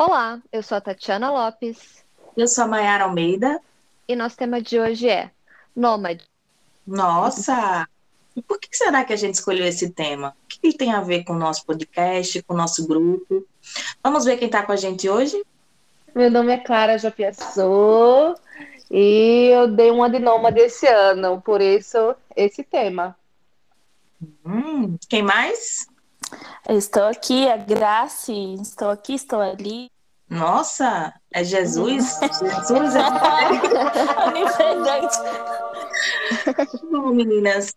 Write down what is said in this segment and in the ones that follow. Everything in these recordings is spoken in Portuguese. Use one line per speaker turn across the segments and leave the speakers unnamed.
Olá, eu sou a Tatiana Lopes
Eu sou a Mayara Almeida.
e nosso tema de hoje é Nômade.
Nossa! E por que será que a gente escolheu esse tema? O que ele tem a ver com o nosso podcast, com o nosso grupo? Vamos ver quem está com a gente hoje?
Meu nome é Clara Jopiaçu e eu dei uma de nômade esse ano, por isso esse tema.
Hum, quem mais?
Estou aqui, a Grace, estou aqui, estou ali.
Nossa, é Jesus? Jesus é...
Onipresente.
Bom, meninas,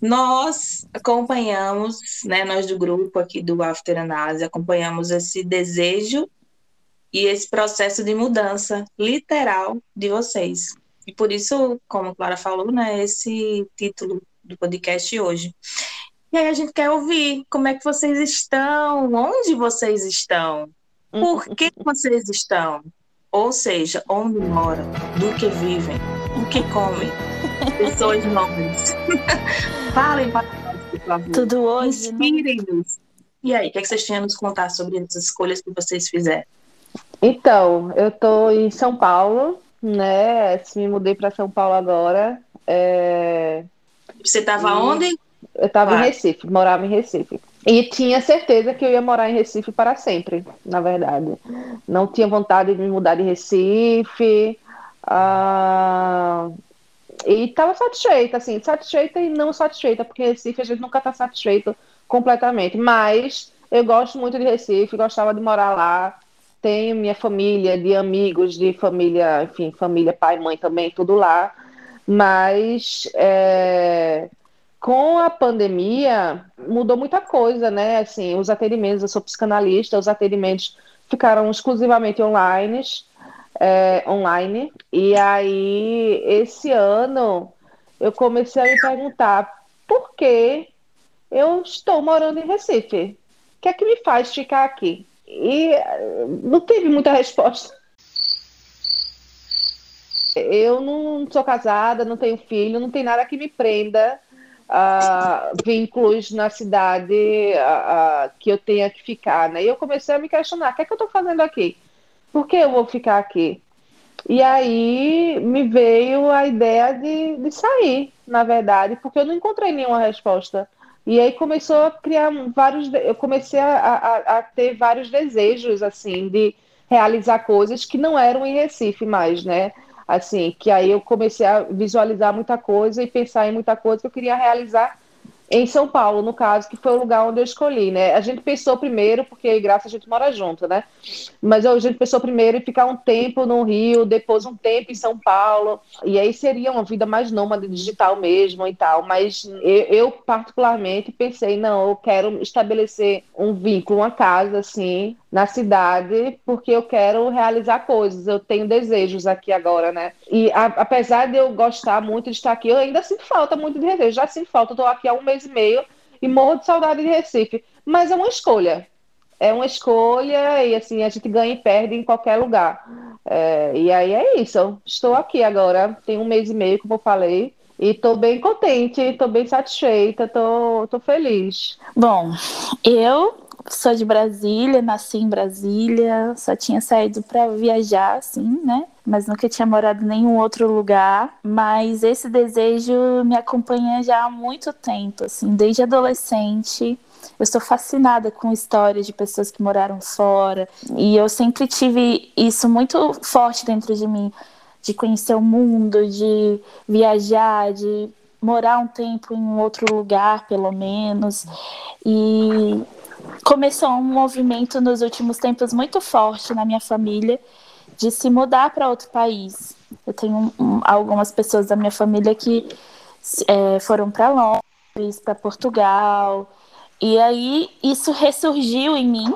nós acompanhamos, né, nós do grupo aqui do After Análise, acompanhamos esse desejo e esse processo de mudança literal de vocês. E por isso, como a Clara falou, né, esse título do podcast hoje. E aí a gente quer ouvir como é que vocês estão, onde vocês estão, por que vocês estão, ou seja, onde moram, do que vivem, o que comem, pessoas novas. Falem para nós, por favor.
Tudo hoje, né?
Inspirem-nos. E aí, o que, é que vocês têm a nos contar sobre essas escolhas que vocês fizeram?
Então, eu estou em São Paulo, né? Me mudei para São Paulo agora. É,
Você estava
E-
onde?
Eu estava
Claro.
em Recife, morava em Recife. E tinha certeza que eu ia morar em Recife para sempre, na verdade. Não tinha vontade de me mudar de Recife. ah, E estava satisfeita, assim, satisfeita e não satisfeita, porque Recife a gente nunca está satisfeito completamente. Mas eu gosto muito de Recife, gostava de morar lá. Tenho minha família, de amigos, de família, enfim, família, pai, mãe também, tudo lá. Mas é, com a pandemia mudou muita coisa, né? Assim, os atendimentos, eu sou psicanalista, os atendimentos ficaram exclusivamente online, é, online. E aí, esse ano, eu comecei a me perguntar por que eu estou morando em Recife? O que é que me faz ficar aqui? E eh, não teve muita resposta. Eu não sou casada, não tenho filho, não tem nada que me prenda a vínculos na cidade a- que eu tenha que ficar, né? E eu comecei a me questionar, o que é que eu estou fazendo aqui? Por que eu vou ficar aqui? E aí me veio a ideia de, de sair, na verdade, porque eu não encontrei nenhuma resposta. E aí começou a criar vários, eu comecei a, a, a ter vários desejos, assim, de realizar coisas que não eram em Recife mais, né? Assim, que aí eu comecei a visualizar muita coisa e pensar em muita coisa que eu queria realizar em São Paulo, no caso, que foi o lugar onde eu escolhi, né? A gente pensou primeiro, porque eu e Graça a gente mora junto, né? Mas a gente pensou primeiro em ficar um tempo no Rio, depois um tempo em São Paulo, e aí seria uma vida mais nômade digital mesmo e tal. Mas eu, eu, particularmente pensei, não, eu quero estabelecer um vínculo, uma casa assim na cidade, porque eu quero realizar coisas. Eu tenho desejos aqui agora, né? E a- apesar de eu gostar muito de estar aqui, eu ainda sinto falta muito de. Eu já sinto falta, eu tô aqui há um mês e meio e morro de saudade de Recife. Mas é uma escolha. É uma escolha e assim a gente ganha e perde em qualquer lugar. É, e aí é isso. Estou aqui agora, tem um mês e meio, como eu falei, e estou bem contente, estou bem satisfeita, estou tô feliz.
Bom, eu sou de Brasília, nasci em Brasília, só tinha saído para viajar, assim, né? Mas nunca tinha morado em nenhum outro lugar. Mas esse desejo me acompanha já há muito tempo, assim, desde adolescente. Eu estou fascinada com histórias de pessoas que moraram fora. E eu sempre tive isso muito forte dentro de mim, de conhecer o mundo, de viajar, de morar um tempo em um outro lugar, pelo menos. E começou um movimento nos últimos tempos muito forte na minha família de se mudar para outro país. Eu tenho um, algumas pessoas da minha família que é, foram para Londres, para Portugal, e aí isso ressurgiu em mim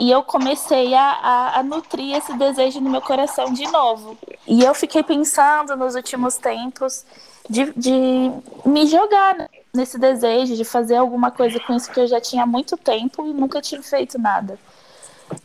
e eu comecei a, a, a, nutrir esse desejo no meu coração de novo. E eu fiquei pensando nos últimos tempos de, de me jogar nesse desejo, de fazer alguma coisa com isso que eu já tinha há muito tempo e nunca tinha feito nada.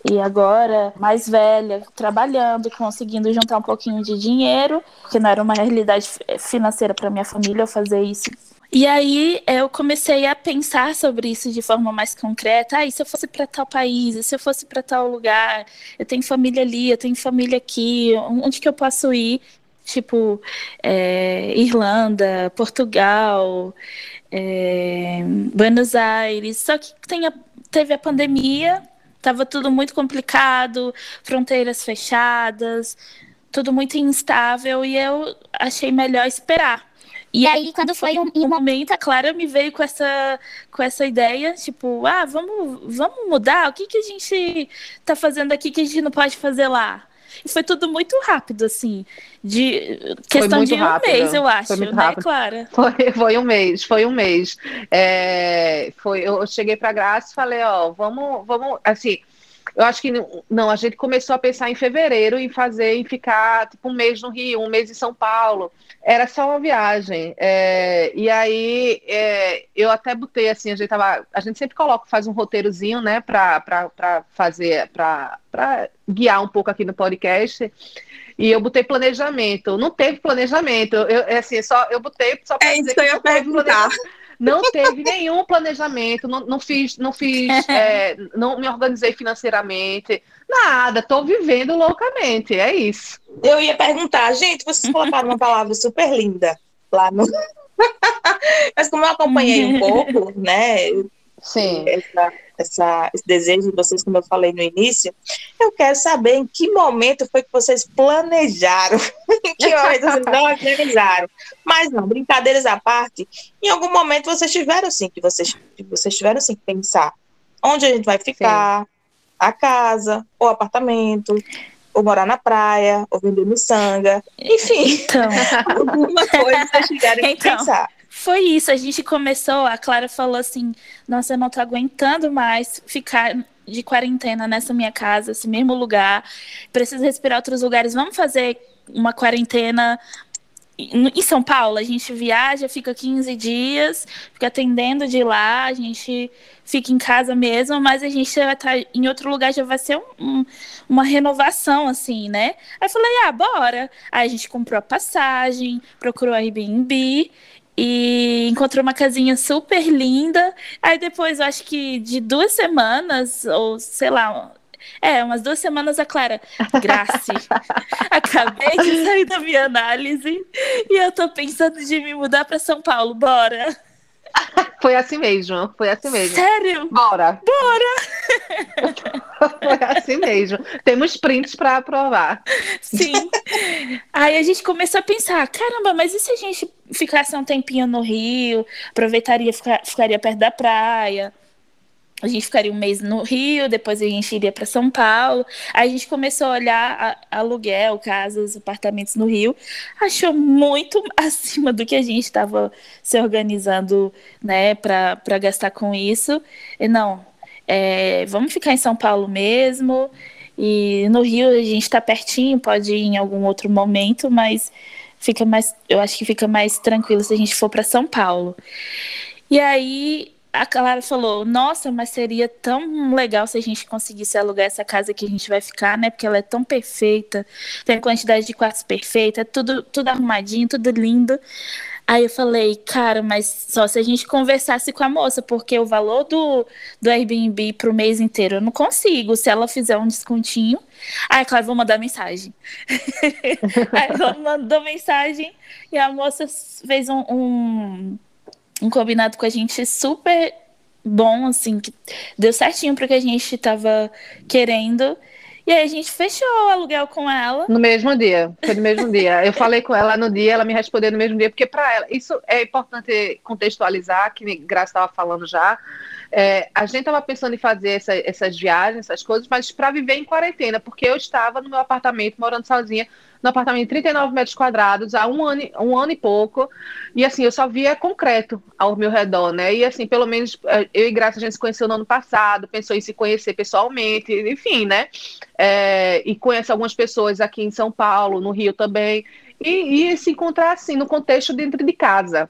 E agora, mais velha, trabalhando, conseguindo juntar um pouquinho de dinheiro, que não era uma realidade financeira para minha família eu fazer isso E aí eu comecei a pensar sobre isso de forma mais concreta. Ah, e se eu fosse para tal país? E se eu fosse para tal lugar? Eu tenho família ali, eu tenho família aqui. Onde que eu posso ir? Tipo, é, Irlanda, Portugal, é, Buenos Aires. Só que a, teve a pandemia, estava tudo muito complicado, fronteiras fechadas, tudo muito instável e eu achei melhor esperar. E aí, quando foi um, um, momento, a Clara me veio com essa, com essa ideia, tipo, ah, vamos, vamos mudar? O que, que a gente tá fazendo aqui que a gente não pode fazer lá? E foi tudo muito rápido, assim, de questão de um rápido. mês, eu acho, foi muito né, rápido. Clara?
Foi, foi um mês, foi um mês. É, foi, eu cheguei pra Graça e falei, ó, vamos, vamos, assim, eu acho que não, a gente começou a pensar em fevereiro em fazer, em ficar tipo um mês no Rio, um mês em São Paulo. Era só uma viagem. É, e aí é, eu até botei assim, a gente tava, a gente sempre coloca, faz um roteirozinho, né, para fazer, para guiar um pouco aqui no podcast. E eu botei planejamento. Não teve planejamento. Eu, é assim, só eu botei só para
é isso que eu ia perguntar.
Não teve nenhum planejamento, não, não fiz, não fiz, é, não me organizei financeiramente, nada, estou vivendo loucamente, é isso.
Eu ia perguntar, gente, vocês colocaram uma palavra super linda lá no. Mas como eu acompanhei um pouco, né?
Sim.
Essa, essa, esse desejo de vocês, como eu falei no início, eu quero saber em que momento foi que vocês planejaram, em que momento vocês não organizaram. Mas não, brincadeiras à parte, em algum momento vocês tiveram sim que vocês, vocês tiveram sim que pensar onde a gente vai ficar, sim. a casa, ou apartamento, ou morar na praia, ou vender miçanga, enfim,
então.
alguma coisa vocês tiveram que então. pensar
foi isso. A gente começou, a Clara falou assim: Nossa, eu não tô aguentando mais ficar de quarentena nessa minha casa, esse mesmo lugar. Preciso respirar outros lugares. Vamos fazer uma quarentena em São Paulo, a gente viaja, fica 15 dias, fica atendendo de lá, a gente fica em casa mesmo, mas a gente vai estar tá em outro lugar, já vai ser um, um, uma renovação, assim, né? Aí eu falei, ah, bora. Aí a gente comprou a passagem, procurou a Airbnb e encontrou uma casinha super linda. Aí depois, eu acho que de duas semanas, ou sei lá, é, umas duas semanas a Clara, Grace, acabei de sair da minha análise e eu tô pensando de me mudar para São Paulo, bora.
Foi assim mesmo, foi assim mesmo.
Sério?
Bora.
Bora!
foi assim mesmo. Temos prints para provar.
Sim. Aí a gente começou a pensar, caramba, mas e se a gente ficasse um tempinho no Rio, aproveitaria, ficaria perto da praia? A gente ficaria um mês no Rio, depois a gente iria para São Paulo. Aí a gente começou a olhar a, aluguel, casas, apartamentos no Rio. Achou muito acima do que a gente estava se organizando, né, para gastar com isso. E não, é, vamos ficar em São Paulo mesmo. E no Rio a gente está pertinho, pode ir em algum outro momento, mas fica mais, eu acho que fica mais tranquilo se a gente for para São Paulo. E aí a Clara falou: Nossa, mas seria tão legal se a gente conseguisse alugar essa casa que a gente vai ficar, né? Porque ela é tão perfeita, tem a quantidade de quartos perfeita, tudo, tudo arrumadinho, tudo lindo. Aí eu falei, cara, mas só se a gente conversasse com a moça, porque o valor do, do Airbnb pro mês inteiro eu não consigo. Se ela fizer um descontinho. Aí, claro, vou mandar mensagem. Aí ela mandou mensagem e a moça fez um, um um combinado com a gente super bom, assim, que deu certinho para que a gente estava querendo. E aí a gente fechou o aluguel com ela.
No mesmo dia, foi no mesmo dia. Eu falei com ela no dia, ela me respondeu no mesmo dia, porque para ela, isso é importante contextualizar, que Graça estava falando já. É, a gente estava pensando em fazer essa, essas viagens, essas coisas, mas para viver em quarentena, porque eu estava no meu apartamento, morando sozinha, no apartamento de 39 metros quadrados há um ano, um ano e pouco. E assim, eu só via concreto ao meu redor, né? E assim, pelo menos eh, eu e Graça a gente se conheceu no ano passado, pensou em se conhecer pessoalmente, enfim, né? É, e conhece algumas pessoas aqui em São Paulo, no Rio também. E, e se encontrar assim, no contexto dentro de casa,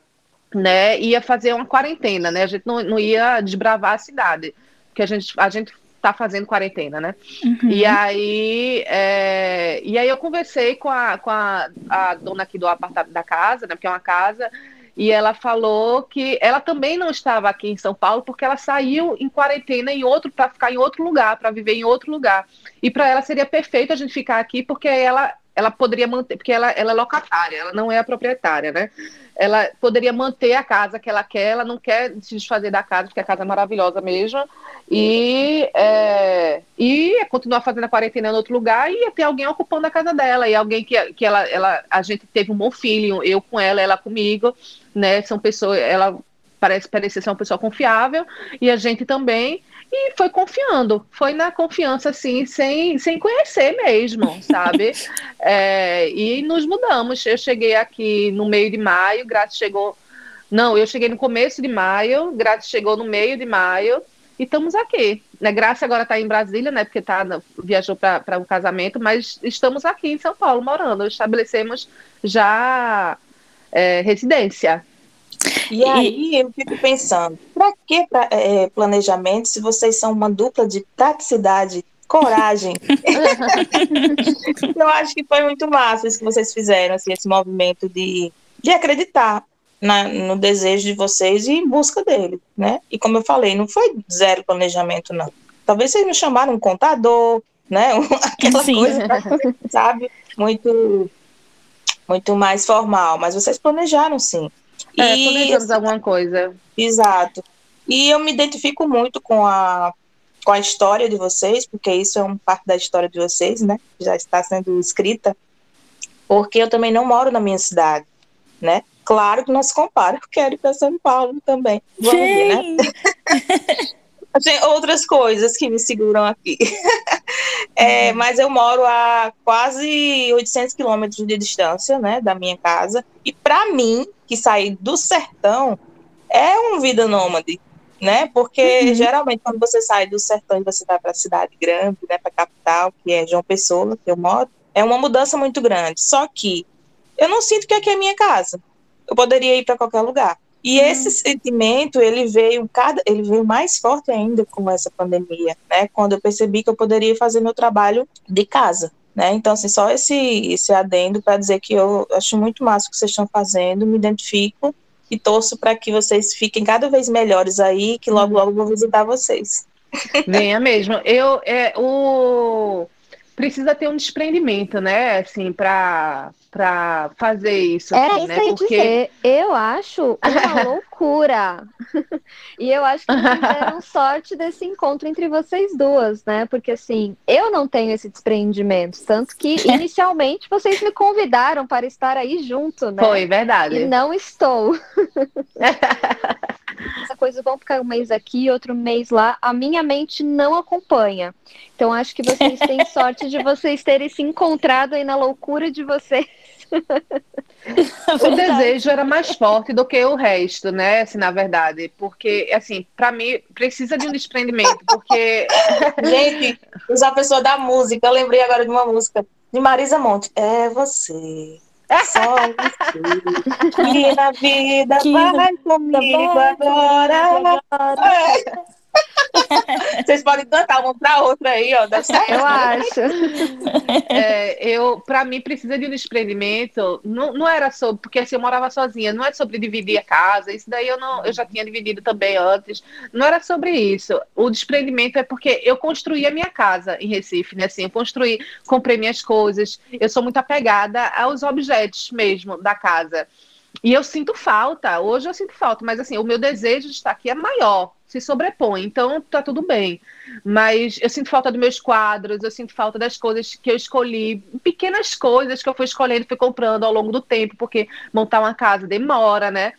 né? Ia fazer uma quarentena, né? A gente não, não ia desbravar a cidade. Porque a gente, a gente tá fazendo quarentena, né? Uhum. E aí, é, e aí eu conversei com a, com a, a dona aqui do apartamento da casa, né? Porque é uma casa. e ela falou que ela também não estava aqui em São Paulo porque ela saiu em quarentena em outro para ficar em outro lugar, para viver em outro lugar. E para ela seria perfeito a gente ficar aqui porque ela ela poderia manter, porque ela, ela é locatária, ela não é a proprietária, né? Ela poderia manter a casa que ela quer, ela não quer se desfazer da casa, porque a casa é maravilhosa mesmo, e, é, e continuar fazendo a quarentena em outro lugar e ter alguém ocupando a casa dela, e alguém que, que ela, ela, a gente teve um bom filho, eu com ela, ela comigo, né? São pessoas, ela parece parecer ser uma pessoa confiável, e a gente também, e foi confiando, foi na confiança, assim, sem, sem conhecer mesmo, sabe? é, e nos mudamos. Eu cheguei aqui no meio de maio, Graça chegou. Não, eu cheguei no começo de maio, Graça chegou no meio de maio, e estamos aqui. Né? Graça agora está em Brasília, né? Porque tá, viajou para um casamento, mas estamos aqui em São Paulo morando. Estabelecemos já é, residência.
E aí eu fico pensando, para que é, planejamento se vocês são uma dupla de praticidade, coragem? eu acho que foi muito massa isso que vocês fizeram, assim, esse movimento de, de acreditar na, no desejo de vocês e em busca dele, né? E como eu falei, não foi zero planejamento, não. Talvez vocês me chamaram um contador, né? Aquela Sim. coisa, sabe? Muito, muito mais formal, mas vocês planejaram sim.
É, e, planejamos alguma coisa.
Exato. E eu me identifico muito com a, com a história de vocês, porque isso é uma parte da história de vocês, né? Já está sendo escrita. Porque eu também não moro na minha cidade, né? Claro que não se compara, eu quero ir para São Paulo também. Vamos ver, né? Tem outras coisas que me seguram aqui. é, uhum. Mas eu moro a quase 800 quilômetros de distância, né, da minha casa. E para mim, que sair do sertão, é uma vida nômade, né? Porque uhum. geralmente quando você sai do sertão e você vai para a cidade grande, né, para a capital, que é João Pessoa, que eu moro, é uma mudança muito grande. Só que eu não sinto que aqui é minha casa eu poderia ir para qualquer lugar. E hum. esse sentimento, ele veio cada, ele veio mais forte ainda com essa pandemia, né? Quando eu percebi que eu poderia fazer meu trabalho de casa, né? Então, assim, só esse, esse adendo para dizer que eu acho muito massa o que vocês estão fazendo, me identifico e torço para que vocês fiquem cada vez melhores aí, que logo, logo vou visitar vocês.
Venha mesmo. Eu, é, o precisa ter um desprendimento, né? Assim, para para fazer isso.
Era
assim,
isso né? Porque... dizer. Eu acho uma loucura. e eu acho que deram sorte desse encontro entre vocês duas, né? Porque assim, eu não tenho esse desprendimento. Tanto que inicialmente vocês me convidaram para estar aí junto, né?
Foi, verdade.
E não estou. Essa coisa, vão ficar um mês aqui, outro mês lá. A minha mente não acompanha. Então acho que vocês têm sorte de vocês terem se encontrado aí na loucura de vocês.
o desejo era mais forte do que o resto, né? Assim, na verdade, porque assim, para mim precisa de um desprendimento, porque
gente, usar a pessoa da música, eu lembrei agora de uma música de Marisa Monte. É você. Só você. E na vida que vai comigo agora. agora. É. Vocês podem cantar uma para outra aí, ó.
Eu acho.
É, eu, para mim, precisa de um desprendimento. Não, não era sobre, porque assim, eu morava sozinha, não é sobre dividir a casa. Isso daí eu não, eu já tinha dividido também antes. Não era sobre isso. O desprendimento é porque eu construí a minha casa em Recife, né? Assim, eu construí, comprei minhas coisas. Eu sou muito apegada aos objetos mesmo da casa. E eu sinto falta, hoje eu sinto falta, mas assim, o meu desejo de estar aqui é maior, se sobrepõe, então tá tudo bem. Mas eu sinto falta dos meus quadros, eu sinto falta das coisas que eu escolhi, pequenas coisas que eu fui escolhendo, fui comprando ao longo do tempo, porque montar uma casa demora, né?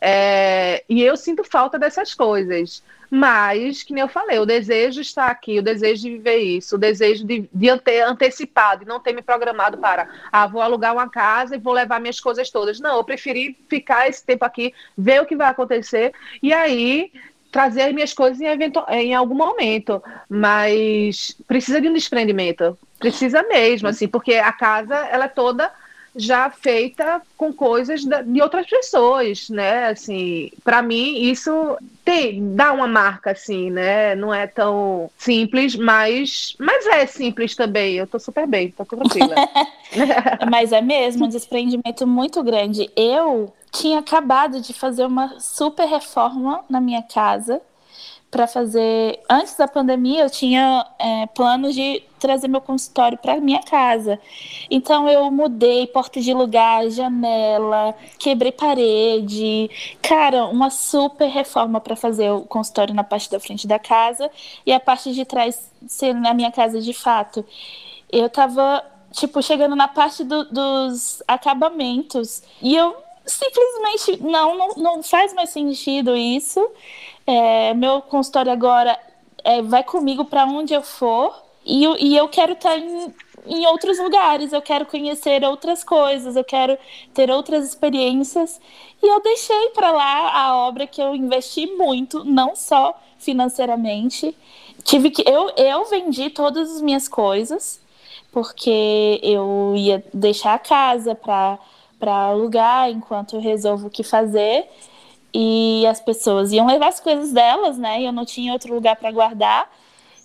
É, e eu sinto falta dessas coisas. Mas, que nem eu falei, o desejo está aqui, o desejo de viver isso, o desejo de, de ter antecipado e não ter me programado para, ah, vou alugar uma casa e vou levar minhas coisas todas. Não, eu preferi ficar esse tempo aqui, ver o que vai acontecer e aí trazer as minhas coisas em, evento, em algum momento. Mas precisa de um desprendimento, precisa mesmo, assim, porque a casa, ela é toda já feita com coisas de outras pessoas, né? Assim, para mim isso tem dá uma marca assim, né? Não é tão simples, mas mas é simples também. Eu tô super bem, tô tranquila.
mas é mesmo um desprendimento muito grande. Eu tinha acabado de fazer uma super reforma na minha casa para fazer. Antes da pandemia, eu tinha é, planos de trazer meu consultório para minha casa. Então, eu mudei porta de lugar, janela, quebrei parede. Cara, uma super reforma para fazer o consultório na parte da frente da casa e a parte de trás ser na minha casa de fato. Eu tava, tipo, chegando na parte do, dos acabamentos e eu simplesmente não, não, não faz mais sentido isso. É, meu consultório agora é, vai comigo para onde eu for e, e eu quero estar tá em, em outros lugares, eu quero conhecer outras coisas, eu quero ter outras experiências. E eu deixei para lá a obra que eu investi muito, não só financeiramente. Tive que eu, eu vendi todas as minhas coisas porque eu ia deixar a casa para para alugar enquanto eu resolvo o que fazer e as pessoas iam levar as coisas delas, né? E eu não tinha outro lugar para guardar.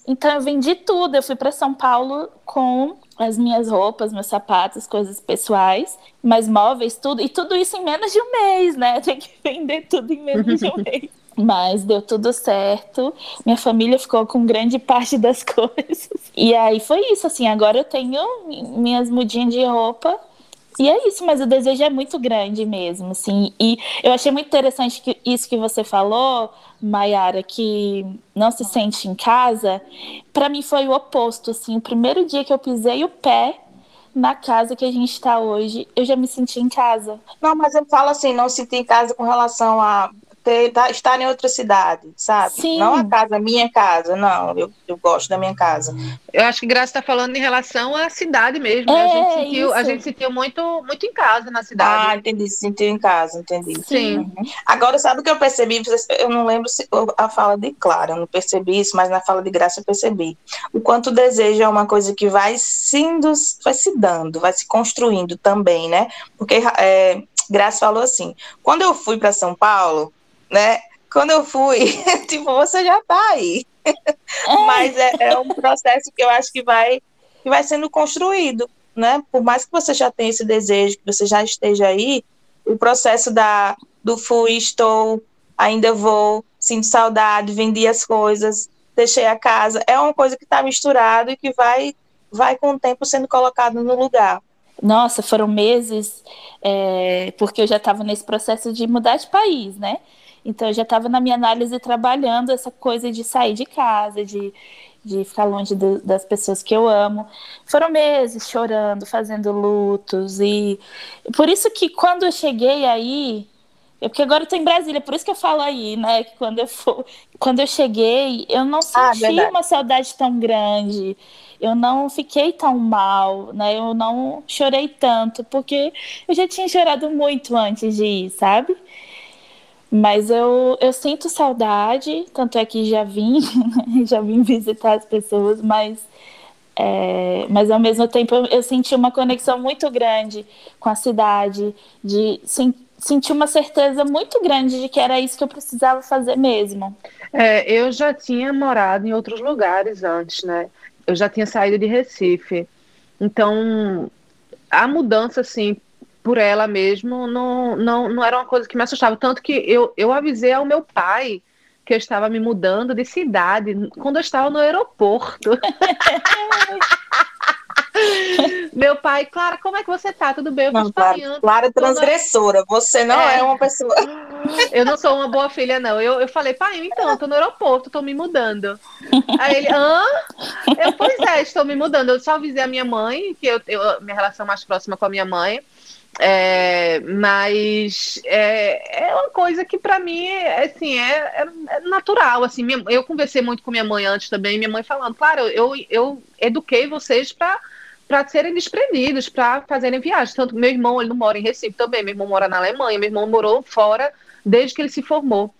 Então eu vendi tudo. Eu fui para São Paulo com as minhas roupas, meus sapatos, coisas pessoais, mas móveis, tudo. E tudo isso em menos de um mês, né? Tem que vender tudo em menos de um mês. Mas deu tudo certo. Minha família ficou com grande parte das coisas. E aí foi isso, assim. Agora eu tenho minhas mudinhas de roupa e é isso, mas o desejo é muito grande mesmo, assim. E eu achei muito interessante que isso que você falou, Mayara, que não se sente em casa. Para mim foi o oposto, assim. O primeiro dia que eu pisei o pé na casa que a gente está hoje, eu já me senti em casa.
Não, mas eu falo assim, não senti em casa com relação a ter, tá, estar em outra cidade, sabe?
Sim.
Não a casa, minha casa, não. Eu, eu gosto da minha casa.
Eu acho que Graça está falando em relação à cidade mesmo. Né?
É,
a, gente sentiu, a gente sentiu muito, muito em casa na cidade.
Ah, entendi. Sentiu em casa, entendi.
Sim.
Uhum. Agora, sabe o que eu percebi? Eu não lembro se a fala de Clara, eu não percebi isso, mas na fala de Graça eu percebi. O quanto o desejo é uma coisa que vai, sendo, vai se dando, vai se construindo também, né? Porque é, Graça falou assim: quando eu fui para São Paulo, né? Quando eu fui, tipo, você já tá aí. É. Mas é, é, um processo que eu acho que vai, que vai sendo construído, né? Por mais que você já tenha esse desejo, que você já esteja aí, o processo da, do fui, estou, ainda vou, sinto saudade, vendi as coisas, deixei a casa, é uma coisa que está misturado e que vai, vai com o tempo sendo colocado no lugar.
Nossa, foram meses, é, porque eu já estava nesse processo de mudar de país, né? Então eu já estava na minha análise trabalhando essa coisa de sair de casa, de, de ficar longe do, das pessoas que eu amo. Foram meses chorando, fazendo lutos e por isso que quando eu cheguei aí, é porque agora eu tô em Brasília, por isso que eu falo aí, né? Que quando eu for, quando eu cheguei, eu não ah, senti ah, uma saudade tão grande. Eu não fiquei tão mal, né? Eu não chorei tanto, porque eu já tinha chorado muito antes de ir, sabe? Mas eu, eu sinto saudade, tanto é que já vim, já vim visitar as pessoas, mas, é, mas ao mesmo tempo eu, eu, senti uma conexão muito grande com a cidade, de sim, senti uma certeza muito grande de que era isso que eu precisava fazer mesmo.
É, eu já tinha morado em outros lugares antes, né? Eu já tinha saído de Recife. Então, a mudança, assim, por ela mesmo não, não, não era uma coisa que me assustava. Tanto que eu, eu avisei ao meu pai que eu estava me mudando de cidade quando eu estava no aeroporto. Meu pai, Clara, como é que você tá? Tudo bem? Eu
não, Clara, Clara transgressora, você não é. é. uma pessoa.
Eu não sou uma boa filha, não. Eu, eu falei, pai, então, tô no aeroporto, tô me mudando. Aí ele, hã? Eu, pois é, estou me mudando. Eu só avisei a minha mãe, que eu, eu minha relação mais próxima com a minha mãe. É, mas é, é uma coisa que para mim assim, é, é, natural. Assim, minha, eu conversei muito com minha mãe antes também, minha mãe falando, claro, eu, eu eduquei vocês para para serem desprendidos, para fazerem viagens. Tanto meu irmão, ele não mora em Recife também, meu irmão mora na Alemanha, meu irmão morou fora desde que ele se formou.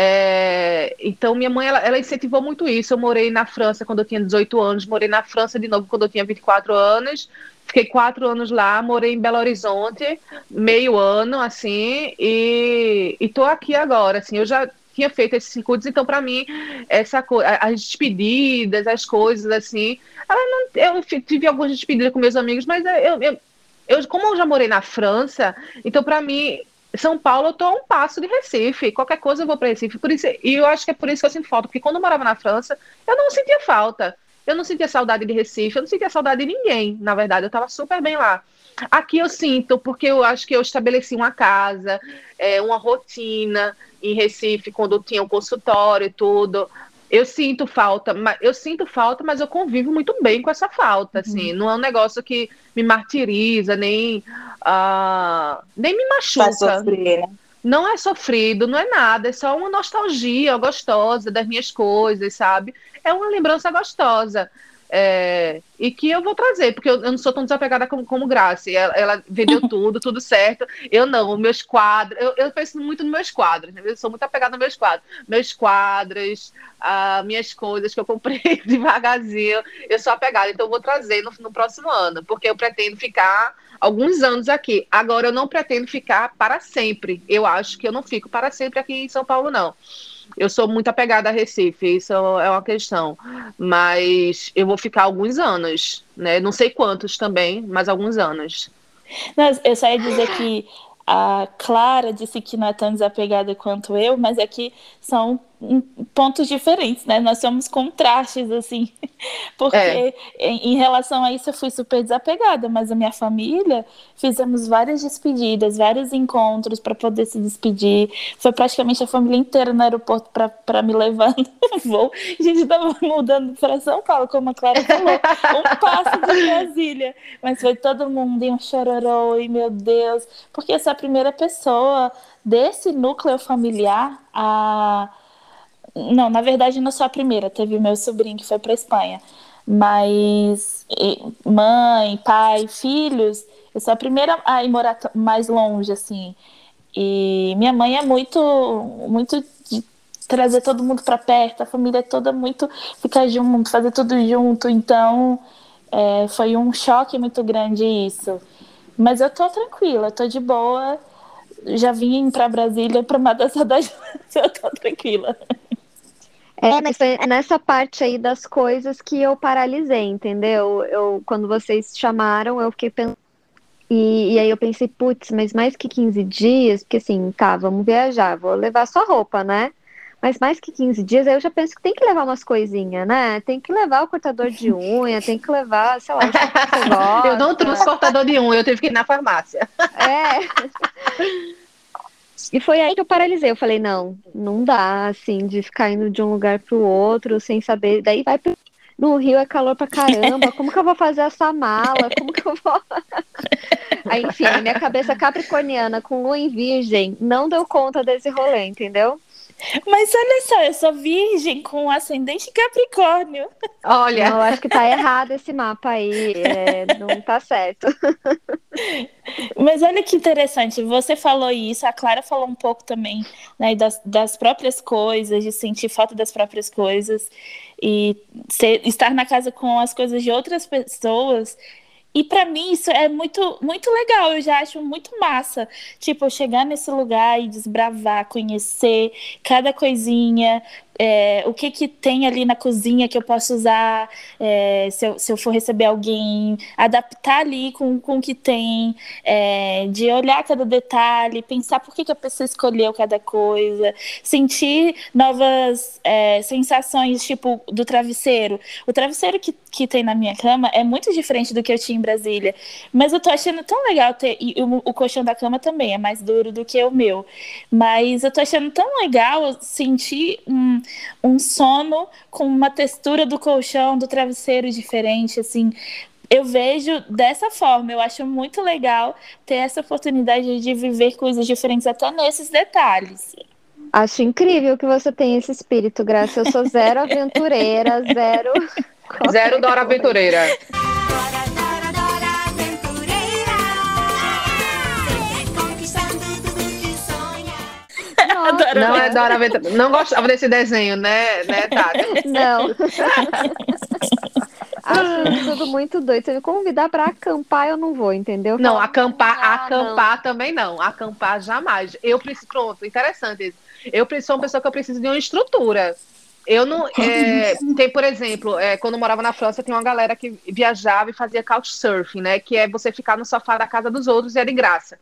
É, então, minha mãe, ela, ela, incentivou muito isso. Eu morei na França quando eu tinha 18 anos, morei na França de novo quando eu tinha 24 anos, fiquei quatro anos lá, morei em Belo Horizonte, meio ano, assim, e, e tô aqui agora, assim, eu já tinha feito esses circuitos, então para mim essa as despedidas, as coisas assim, não, eu tive algumas despedidas com meus amigos, mas eu, eu, eu como eu já morei na França, então para mim são Paulo, eu tô a um passo de Recife. Qualquer coisa eu vou para Recife. Por isso, e eu acho que é por isso que eu sinto falta, porque quando eu morava na França, eu não sentia falta. Eu não sentia saudade de Recife, eu não sentia saudade de ninguém, na verdade, eu estava super bem lá. Aqui eu sinto, porque eu acho que eu estabeleci uma casa, é, uma rotina em Recife, quando tinha um consultório e tudo. Eu sinto falta, mas eu sinto falta, mas eu convivo muito bem com essa falta, assim. Uhum. Não é um negócio que me martiriza, nem, uh, nem me machuca. Sofrer, né? Não é sofrido, não é nada, é só uma nostalgia gostosa das minhas coisas, sabe? É uma lembrança gostosa. É, e que eu vou trazer, porque eu, eu, não sou tão desapegada como, como. Ela, ela vendeu tudo, tudo certo. Eu não, meus quadros, eu, eu, penso muito nos meus quadros, né? eu sou muito apegada nos meus quadros. Meus quadros, uh, minhas coisas que eu comprei devagarzinho, eu sou apegada, então eu vou trazer no, no próximo ano, porque eu pretendo ficar alguns anos aqui. Agora, eu não pretendo ficar para sempre. Eu acho que eu não fico para sempre aqui em São Paulo, não. Eu sou muito apegada a Recife, isso é uma questão. Mas eu vou ficar alguns anos, né? Não sei quantos também, mas alguns anos.
Eu só ia dizer que a Clara disse que não é tão desapegada quanto eu, mas é que são pontos diferentes, né? Nós somos contrastes, assim, porque é. em, em, relação a isso eu fui super desapegada, mas a minha família fizemos várias despedidas, vários encontros para poder se despedir. Foi praticamente a família inteira no aeroporto para me levar no voo. A gente estava mudando para São Paulo, como a Clara falou, um passo de Brasília, mas foi todo mundo em um chororô, e meu Deus, porque essa é a primeira pessoa desse núcleo familiar a não, na verdade não sou a primeira. Teve meu sobrinho que foi para Espanha. Mas mãe, pai, filhos, eu sou a primeira a ir morar mais longe, assim. E minha mãe é muito, muito de trazer todo mundo para perto, a família é toda muito ficar junto, fazer tudo junto. Então, é, foi um choque muito grande isso. Mas eu tô tranquila, tô de boa. Já vim para Brasília para matar a saudade, eu tô tranquila.
É, mas foi nessa parte aí das coisas que eu paralisei, entendeu? Eu, quando vocês chamaram, eu fiquei pensando. E, e aí eu pensei, putz, mas mais que 15 dias, porque assim, tá, vamos viajar, vou levar só roupa, né? Mas mais que 15 dias, aí eu já penso que tem que levar umas coisinhas, né? Tem que levar o cortador de unha, tem que levar, sei lá, o que você gosta.
Eu não trouxe cortador de unha, eu tive que ir na farmácia.
É. E foi aí que eu paralisei. Eu falei, não, não dá, assim, de ficar indo de um lugar para o outro sem saber. Daí vai pro... no Rio é calor pra caramba. Como que eu vou fazer essa mala? Como que eu vou. aí, enfim, minha cabeça capricorniana com lua em virgem não deu conta desse rolê, entendeu?
Mas olha só, eu sou virgem com ascendente Capricórnio.
Olha, eu acho que tá errado esse mapa aí. É, não tá certo.
Mas olha que interessante, você falou isso, a Clara falou um pouco também, né, das, das próprias coisas, de sentir falta das próprias coisas e ser, estar na casa com as coisas de outras pessoas e para mim isso é muito, muito legal, eu já acho muito massa. Tipo, chegar nesse lugar e desbravar, conhecer cada coisinha, é, o que que tem ali na cozinha que eu posso usar é, se, eu, se eu for receber alguém, adaptar ali com, com o que tem, é, de olhar cada detalhe, pensar por que, que a pessoa escolheu cada coisa, sentir novas é, sensações, tipo do travesseiro. O travesseiro que, que tem na minha cama é muito diferente do que eu tinha em Brasília, mas eu tô achando tão legal ter, e o, o colchão da cama também é mais duro do que o meu, mas eu tô achando tão legal sentir um sono com uma textura do colchão, do travesseiro diferente, assim. Eu vejo dessa forma, eu acho muito legal ter essa oportunidade de viver coisas diferentes até nesses detalhes.
Acho incrível que você tenha esse espírito, Graça. Eu sou zero aventureira, zero.
Zero Dora Aventureira.
Nossa,
Não é Dora Aventureira. Não gostava desse desenho, né, né Tati?
Não. Acho tudo muito doido. Se me convidar pra acampar, eu não vou, entendeu?
Não,
Fala,
acampar,
ah,
acampar também não. Acampar jamais. Eu preciso, pronto, interessante isso. Eu preciso- sou uma pessoa que eu preciso de uma estrutura. Eu não. é, tem, por exemplo, é, quando eu morava na França, tem uma galera que viajava e fazia couchsurfing, né? Que é você ficar no sofá da casa dos outros e é de graça.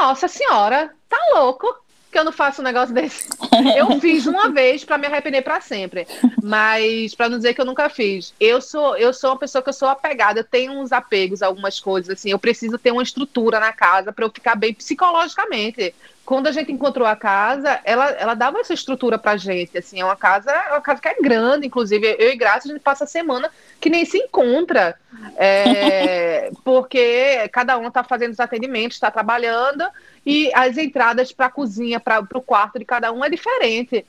Nossa senhora, tá louco que eu não faço um negócio desse. Eu fiz uma vez pra me arrepender pra sempre, mas pra não dizer que eu nunca fiz. Eu sou eu sou uma pessoa que eu sou apegada, eu tenho uns apegos a algumas coisas assim, eu preciso ter uma estrutura na casa pra eu ficar bem psicologicamente. Quando a gente encontrou a casa, ela, ela dava essa estrutura pra gente, assim, é uma casa, é uma casa que é grande, inclusive eu e Graça a gente passa a semana que nem se encontra, é, porque cada um tá fazendo os atendimentos, está trabalhando e as entradas para a cozinha, para o quarto de cada um é diferente.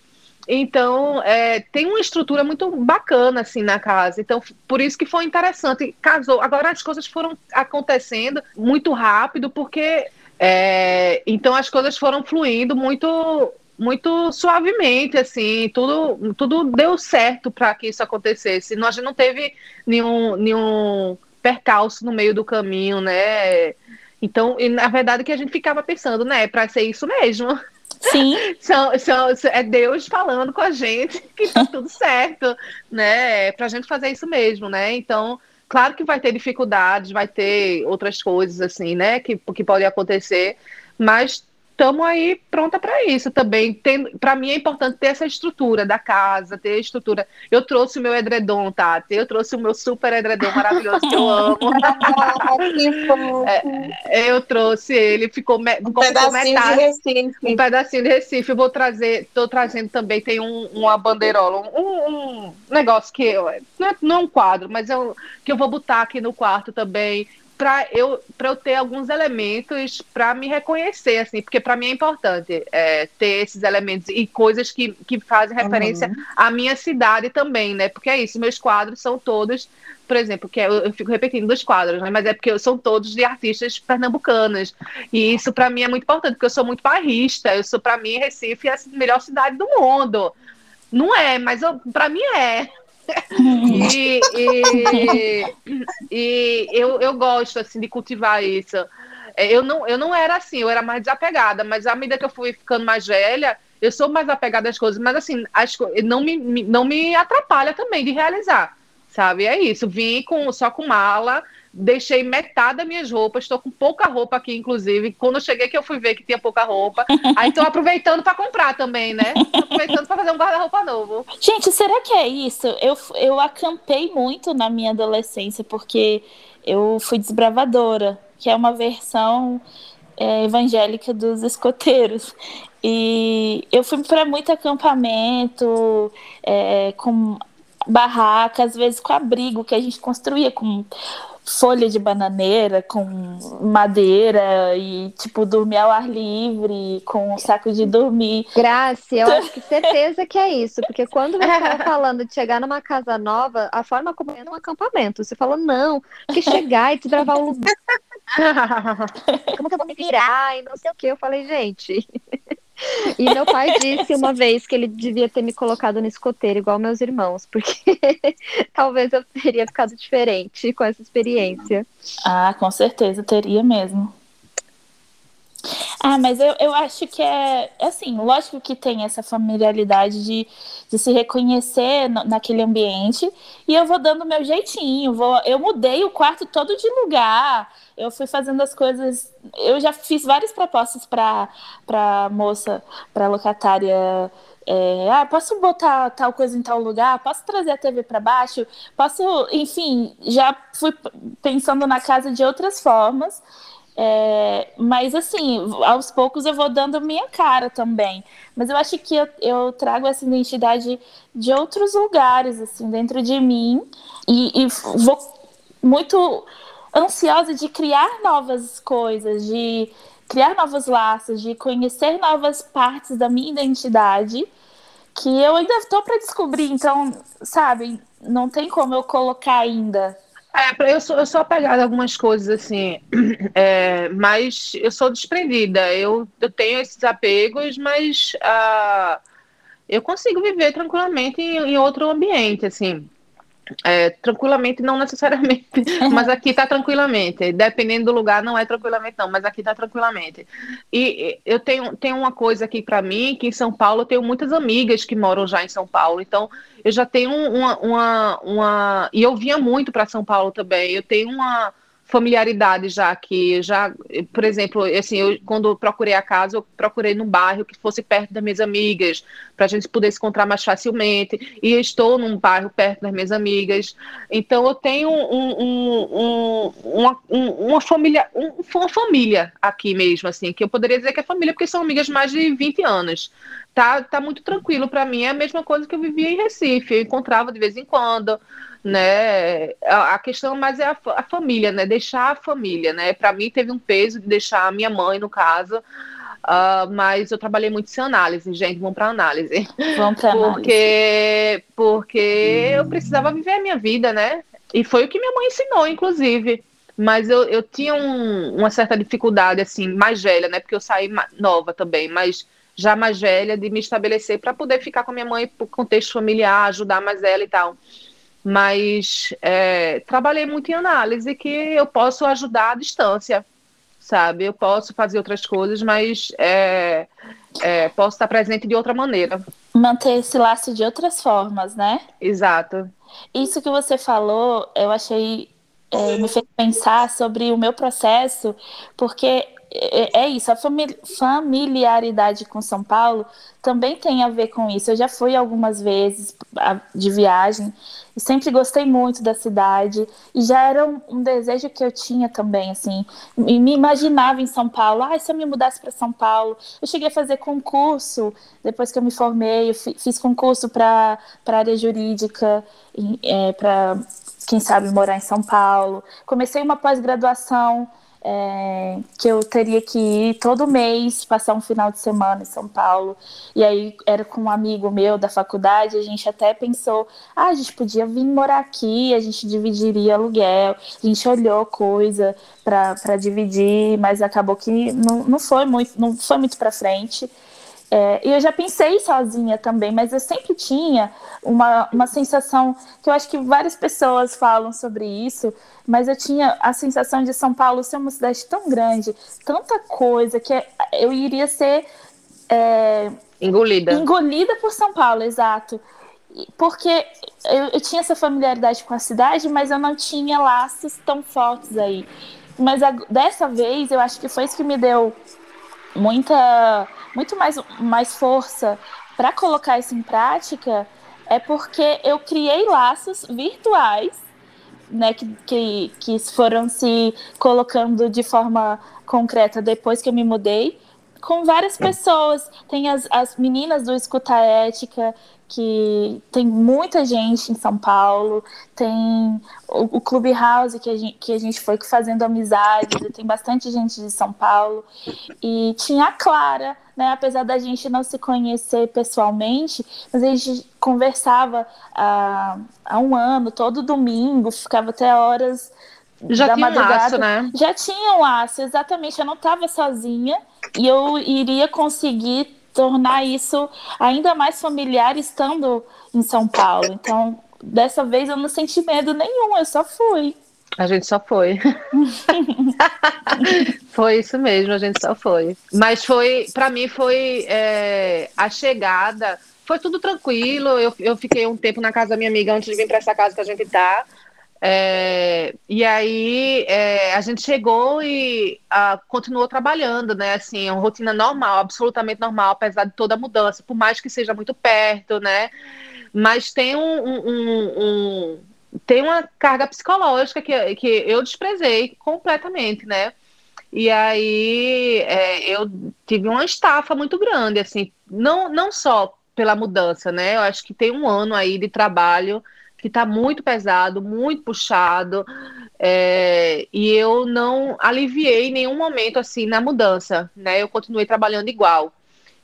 Então, é, tem uma estrutura muito bacana assim na casa. Então, por isso que foi interessante. Casou. Agora as coisas foram acontecendo muito rápido, porque é, então as coisas foram fluindo muito muito suavemente, assim, tudo, tudo deu certo para que isso acontecesse. Nós não teve nenhum, nenhum percalço no meio do caminho, né? Então, e, na verdade, que a gente ficava pensando, né? Para ser isso mesmo.
Sim,
São, são, é Deus falando com a gente que tá tudo certo, né? Pra gente fazer isso mesmo, né? Então, claro que vai ter dificuldades, vai ter outras coisas, assim, né? Que, que podem acontecer, mas estamos aí pronta para isso também. Para mim é importante ter essa estrutura da casa, ter a estrutura. Eu trouxe o meu edredom, Tati. Eu trouxe o meu super edredom maravilhoso que eu amo. É, eu trouxe ele, ficou, me,
um pedacinho
metade.
de Recife.
Um pedacinho de Recife, eu vou trazer, estou trazendo também, tem um, uma bandeirola, um, um negócio que eu, não, é, não é um quadro, mas eu, que eu vou botar aqui no quarto também, para eu, eu ter alguns elementos para me reconhecer, assim, porque para mim é importante é, ter esses elementos e coisas que, que fazem referência
Uhum.
à minha cidade também, né? Porque é isso, meus quadros são todos, por exemplo, que é, eu, eu fico repetindo dos quadros, né? Mas é porque são todos de artistas pernambucanas. E isso para mim é muito importante, porque eu sou muito barrista, eu sou para mim Recife é a melhor cidade do mundo. Não é, mas para mim é. E, e, e eu, eu gosto assim de cultivar isso. É, Eu não, eu não era assim, eu era mais desapegada, mas à medida que eu fui ficando mais velha, eu sou mais apegada às coisas, mas assim, as, não, me, me- não me atrapalha também de realizar, sabe? É isso, vim com, só com mala, deixei metade das minhas roupas, estou com pouca roupa aqui, inclusive. Quando eu cheguei que eu fui ver que tinha pouca roupa, aí estou aproveitando para comprar também, né? Tô aproveitando para fazer um guarda-roupa novo.
Gente, será que é isso? Eu, eu acampei muito na minha adolescência porque eu fui desbravadora, que é uma versão é, evangélica dos escoteiros. E eu fui para muito acampamento, é, com barraca, às vezes com abrigo que a gente construía com folha de bananeira, com madeira e tipo dormir ao ar livre, com um saco de dormir.
Graça, eu acho que certeza que é isso, porque quando você estava falando de chegar numa casa nova, a forma como é num acampamento, você falou não, porque chegar e desbravar o lugar, como que eu vou me virar e não sei o que, eu falei, gente. E meu pai disse uma vez que ele devia ter me colocado no escoteiro, igual meus irmãos, porque talvez eu teria ficado diferente com essa experiência.
Ah, com certeza teria mesmo. Ah, mas eu, eu acho que é assim, lógico que tem essa familiaridade de, de se reconhecer no- naquele ambiente e eu vou dando meu jeitinho, vou, eu mudei o quarto todo de lugar, eu fui fazendo as coisas, eu já fiz várias propostas para para moça, para locatária é, ah, posso botar tal coisa em tal lugar? Posso trazer a TV para baixo? Posso, enfim, já fui pensando na casa de outras formas. É, mas assim, aos poucos eu vou dando minha cara também. Mas eu acho que eu, eu trago essa identidade de outros lugares, assim, dentro de mim. E, e vou muito ansiosa de criar novas coisas, de criar novos laços, de conhecer novas partes da minha identidade que eu ainda estou para descobrir. Então, sabe, não tem como eu colocar ainda
É, eu sou, eu sou apegada a algumas coisas, assim, é, mas eu sou desprendida. Eu, eu tenho esses apegos, mas uh, eu consigo viver tranquilamente em, em outro ambiente, assim. É, tranquilamente, não necessariamente, mas aqui está tranquilamente. Dependendo do lugar, não é tranquilamente, não, mas aqui está tranquilamente. E eu tenho, tenho uma coisa aqui para mim, que em São Paulo eu tenho muitas amigas que moram já em São Paulo, então eu já tenho uma. uma, uma... E eu vinha muito para São Paulo também, eu tenho uma familiaridade já que já, por exemplo, assim, eu, quando procurei a casa, eu procurei num bairro que fosse perto das minhas amigas, para a gente poder se encontrar mais facilmente. E estou num bairro perto das minhas amigas, então eu tenho um, um, um, uma, uma família, uma família aqui mesmo, assim, que eu poderia dizer que é família porque são amigas mais de 20 anos. Tá, tá muito tranquilo para mim, é a mesma coisa que eu vivia em Recife, eu encontrava de vez em quando né? A, questão mais é a, a, família, né? Deixar a família, né? Para mim teve um peso de deixar a minha mãe, no caso, uh, mas eu trabalhei muito sem análise, gente, vamos para análise.
Vamos para
análise. Porque, porque eu precisava viver a minha vida, né? E foi o que minha mãe ensinou, inclusive. Mas eu, eu tinha um, uma certa dificuldade, assim, mais velha, né? Porque eu saí nova também, mas já mais velha, de me estabelecer para poder ficar com a minha mãe por contexto familiar, ajudar mais ela e tal mas é, trabalhei muito em análise que eu posso ajudar à distância, sabe? Eu posso fazer outras coisas, mas é, é, posso estar presente de outra maneira.
Manter esse laço de outras formas, né?
Exato.
Isso que você falou, eu achei. É, me fez pensar sobre o meu processo, porque é, é isso, a familiaridade com São Paulo também tem a ver com isso. Eu já fui algumas vezes de viagem e sempre gostei muito da cidade e já era um, um desejo que eu tinha também, assim, e me imaginava em São Paulo. Ah, se eu me mudasse para São Paulo, eu cheguei a fazer concurso depois que eu me formei, eu fiz concurso para área jurídica, é, para quem sabe morar em São Paulo. Comecei uma pós-graduação é, que eu teria que ir todo mês passar um final de semana em São Paulo. E aí era com um amigo meu da faculdade, a gente até pensou, ah, a gente podia vir morar aqui, a gente dividiria aluguel, a gente olhou coisa para dividir, mas acabou que não, não foi muito, não foi muito para frente. É, e eu já pensei sozinha também, mas eu sempre tinha uma, uma sensação que eu acho que várias pessoas falam sobre isso, mas eu tinha a sensação de São Paulo ser uma cidade tão grande, tanta coisa, que eu iria ser. É,
engolida.
Engolida por São Paulo, exato. Porque eu, eu tinha essa familiaridade com a cidade, mas eu não tinha laços tão fortes aí. Mas a, dessa vez, eu acho que foi isso que me deu muita muito mais, mais força para colocar isso em prática é porque eu criei laços virtuais né, que, que, que foram se colocando de forma concreta depois que eu me mudei, com várias pessoas. Tem as, as meninas do Escuta Ética, que tem muita gente em São Paulo, tem o, o Clubhouse que a, gente, que a gente foi fazendo amizades, tem bastante gente de São Paulo. E tinha a Clara, né, apesar da gente não se conhecer pessoalmente, mas a gente conversava há, há um ano, todo domingo, ficava até horas
já tinha
madrugada.
um laço, né?
Já tinha um laço, exatamente. Eu não estava sozinha e eu iria conseguir tornar isso ainda mais familiar estando em São Paulo. Então, dessa vez eu não senti medo nenhum, eu só fui.
A gente só foi. foi isso mesmo, a gente só foi. Mas foi, para mim, foi é, a chegada. Foi tudo tranquilo. Eu, eu fiquei um tempo na casa da minha amiga antes de vir para essa casa que a gente tá. É, e aí é, a gente chegou e a, continuou trabalhando, né? Assim, uma rotina normal, absolutamente normal, apesar de toda a mudança, por mais que seja muito perto, né? Mas tem um, um, um tem uma carga psicológica que, que eu desprezei completamente, né? E aí é, eu tive uma estafa muito grande, assim, não, não só pela mudança, né? Eu acho que tem um ano aí de trabalho que está muito pesado, muito puxado, é, e eu não aliviei em nenhum momento assim na mudança, né? Eu continuei trabalhando igual.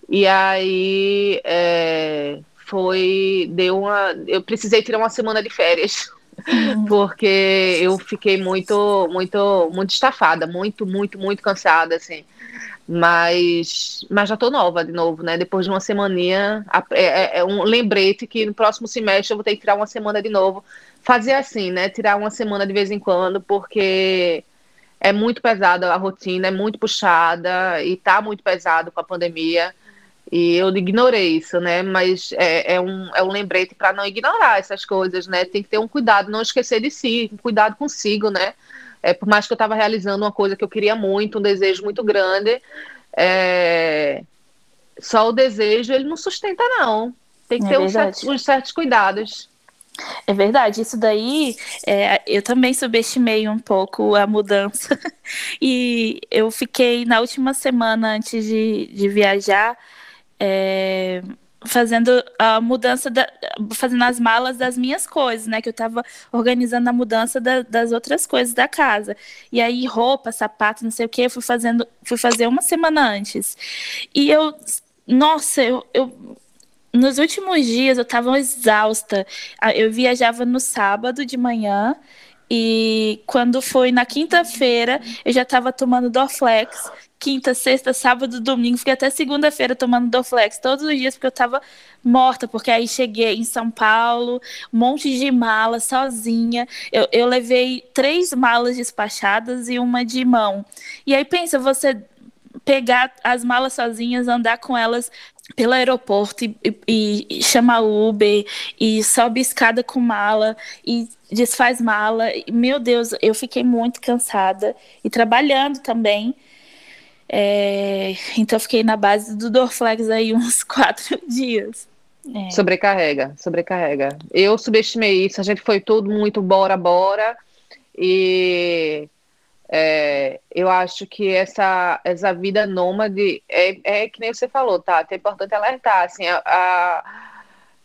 E aí é, foi, deu uma, eu precisei tirar uma semana de férias. porque eu fiquei muito, muito, muito estafada, muito, muito, muito cansada, assim. Mas, mas já tô nova de novo, né? Depois de uma semaninha, é, é, é um lembrete que no próximo semestre eu vou ter que tirar uma semana de novo. Fazer assim, né? Tirar uma semana de vez em quando, porque é muito pesada a rotina, é muito puxada e tá muito pesado com a pandemia. E eu ignorei isso, né? Mas é, é um, é um lembrete para não ignorar essas coisas, né? Tem que ter um cuidado, não esquecer de si, um cuidado consigo, né? É, por mais que eu estava realizando uma coisa que eu queria muito, um desejo muito grande, é... só o desejo ele não sustenta, não. Tem que é ter uns certos, uns certos cuidados.
É verdade, isso daí é, eu também subestimei um pouco a mudança. e eu fiquei na última semana antes de, de viajar. É, fazendo a mudança, da, fazendo as malas das minhas coisas, né? Que eu estava organizando a mudança da, das outras coisas da casa. E aí, roupa, sapato, não sei o que, eu fui fazendo, fui fazer uma semana antes. E eu, nossa, eu, eu nos últimos dias eu estava exausta. Ah, eu viajava no sábado de manhã e quando foi na quinta-feira eu já estava tomando Dorflex. Quinta, sexta, sábado, domingo, fiquei até segunda-feira tomando Dorflex todos os dias porque eu estava morta, porque aí cheguei em São Paulo, um monte de mala sozinha. Eu, eu levei três malas despachadas e uma de mão. E aí pensa, você pegar as malas sozinhas, andar com elas pelo aeroporto e, e, e Uber e sobe escada com mala e desfaz mala. Meu Deus, eu fiquei muito cansada e trabalhando também. É, então eu fiquei na base do Dorflex aí uns quatro dias.
É. Sobrecarrega, sobrecarrega. Eu subestimei isso, a gente foi tudo muito bora, bora. E é, eu acho que essa, essa vida nômade é, é que nem você falou, tá? É importante alertar, assim, a, a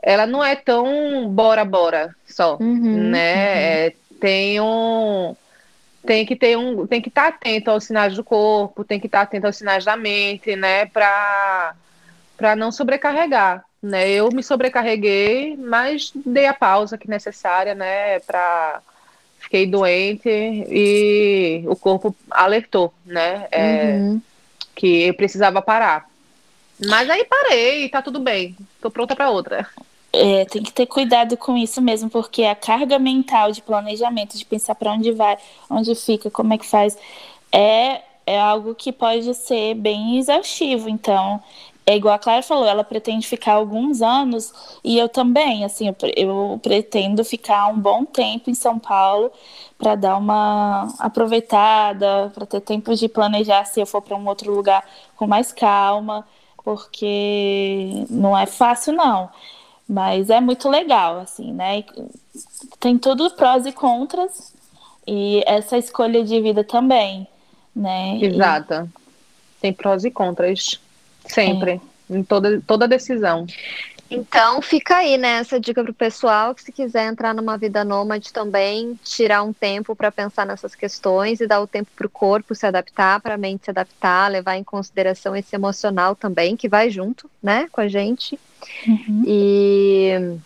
ela não é tão bora bora só, uhum, né? Uhum. É, tem um tem que ter um tem que estar tá atento aos sinais do corpo, tem que estar tá atento aos sinais da mente, né? Para para não sobrecarregar, né? Eu me sobrecarreguei, mas dei a pausa que necessária, né? Para fiquei doente e o corpo alertou, né? É, uhum. Que eu precisava parar. Mas aí parei, tá tudo bem. Tô pronta para outra.
É, tem que ter cuidado com isso mesmo, porque a carga mental de planejamento, de pensar para onde vai, onde fica, como é que faz, é, é algo que pode ser bem exaustivo. Então, é igual a Clara falou, ela pretende ficar alguns anos e eu também, assim, eu, pretendo ficar um bom tempo em São Paulo para dar uma aproveitada, para ter tempo de planejar se eu for para um outro lugar com mais calma, porque não é fácil não, mas é muito legal, assim, né? Tem tudo prós e contras e essa escolha de vida também, né?
Exato. E... Tem prós e contras. Sempre, é. em toda, toda decisão.
Então fica aí né, essa dica para o pessoal que se quiser entrar numa vida nômade também, tirar um tempo para pensar nessas questões e dar o tempo para o corpo se adaptar, para a mente se adaptar, levar em consideração esse emocional também, que vai junto né, com a gente. Uhum. E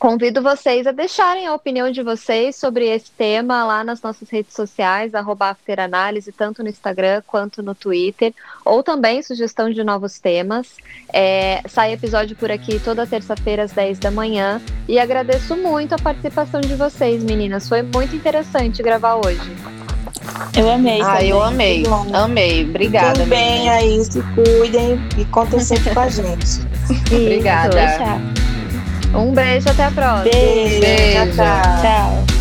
Convido vocês a deixarem a opinião de vocês sobre esse tema lá nas nossas redes sociais, afteranálise, tanto no Instagram quanto no Twitter, ou também sugestão de novos temas. É, sai episódio por aqui toda terça-feira às 10 da manhã. E agradeço muito a participação de vocês, meninas. Foi muito interessante gravar hoje.
Eu amei.
Ah, eu amei. Amei. Obrigada.
Tudo bem aí, se cuidem e contem sempre com a gente.
Obrigada.
Um beijo, até a próxima.
Beijo. beijo. tchau. tchau.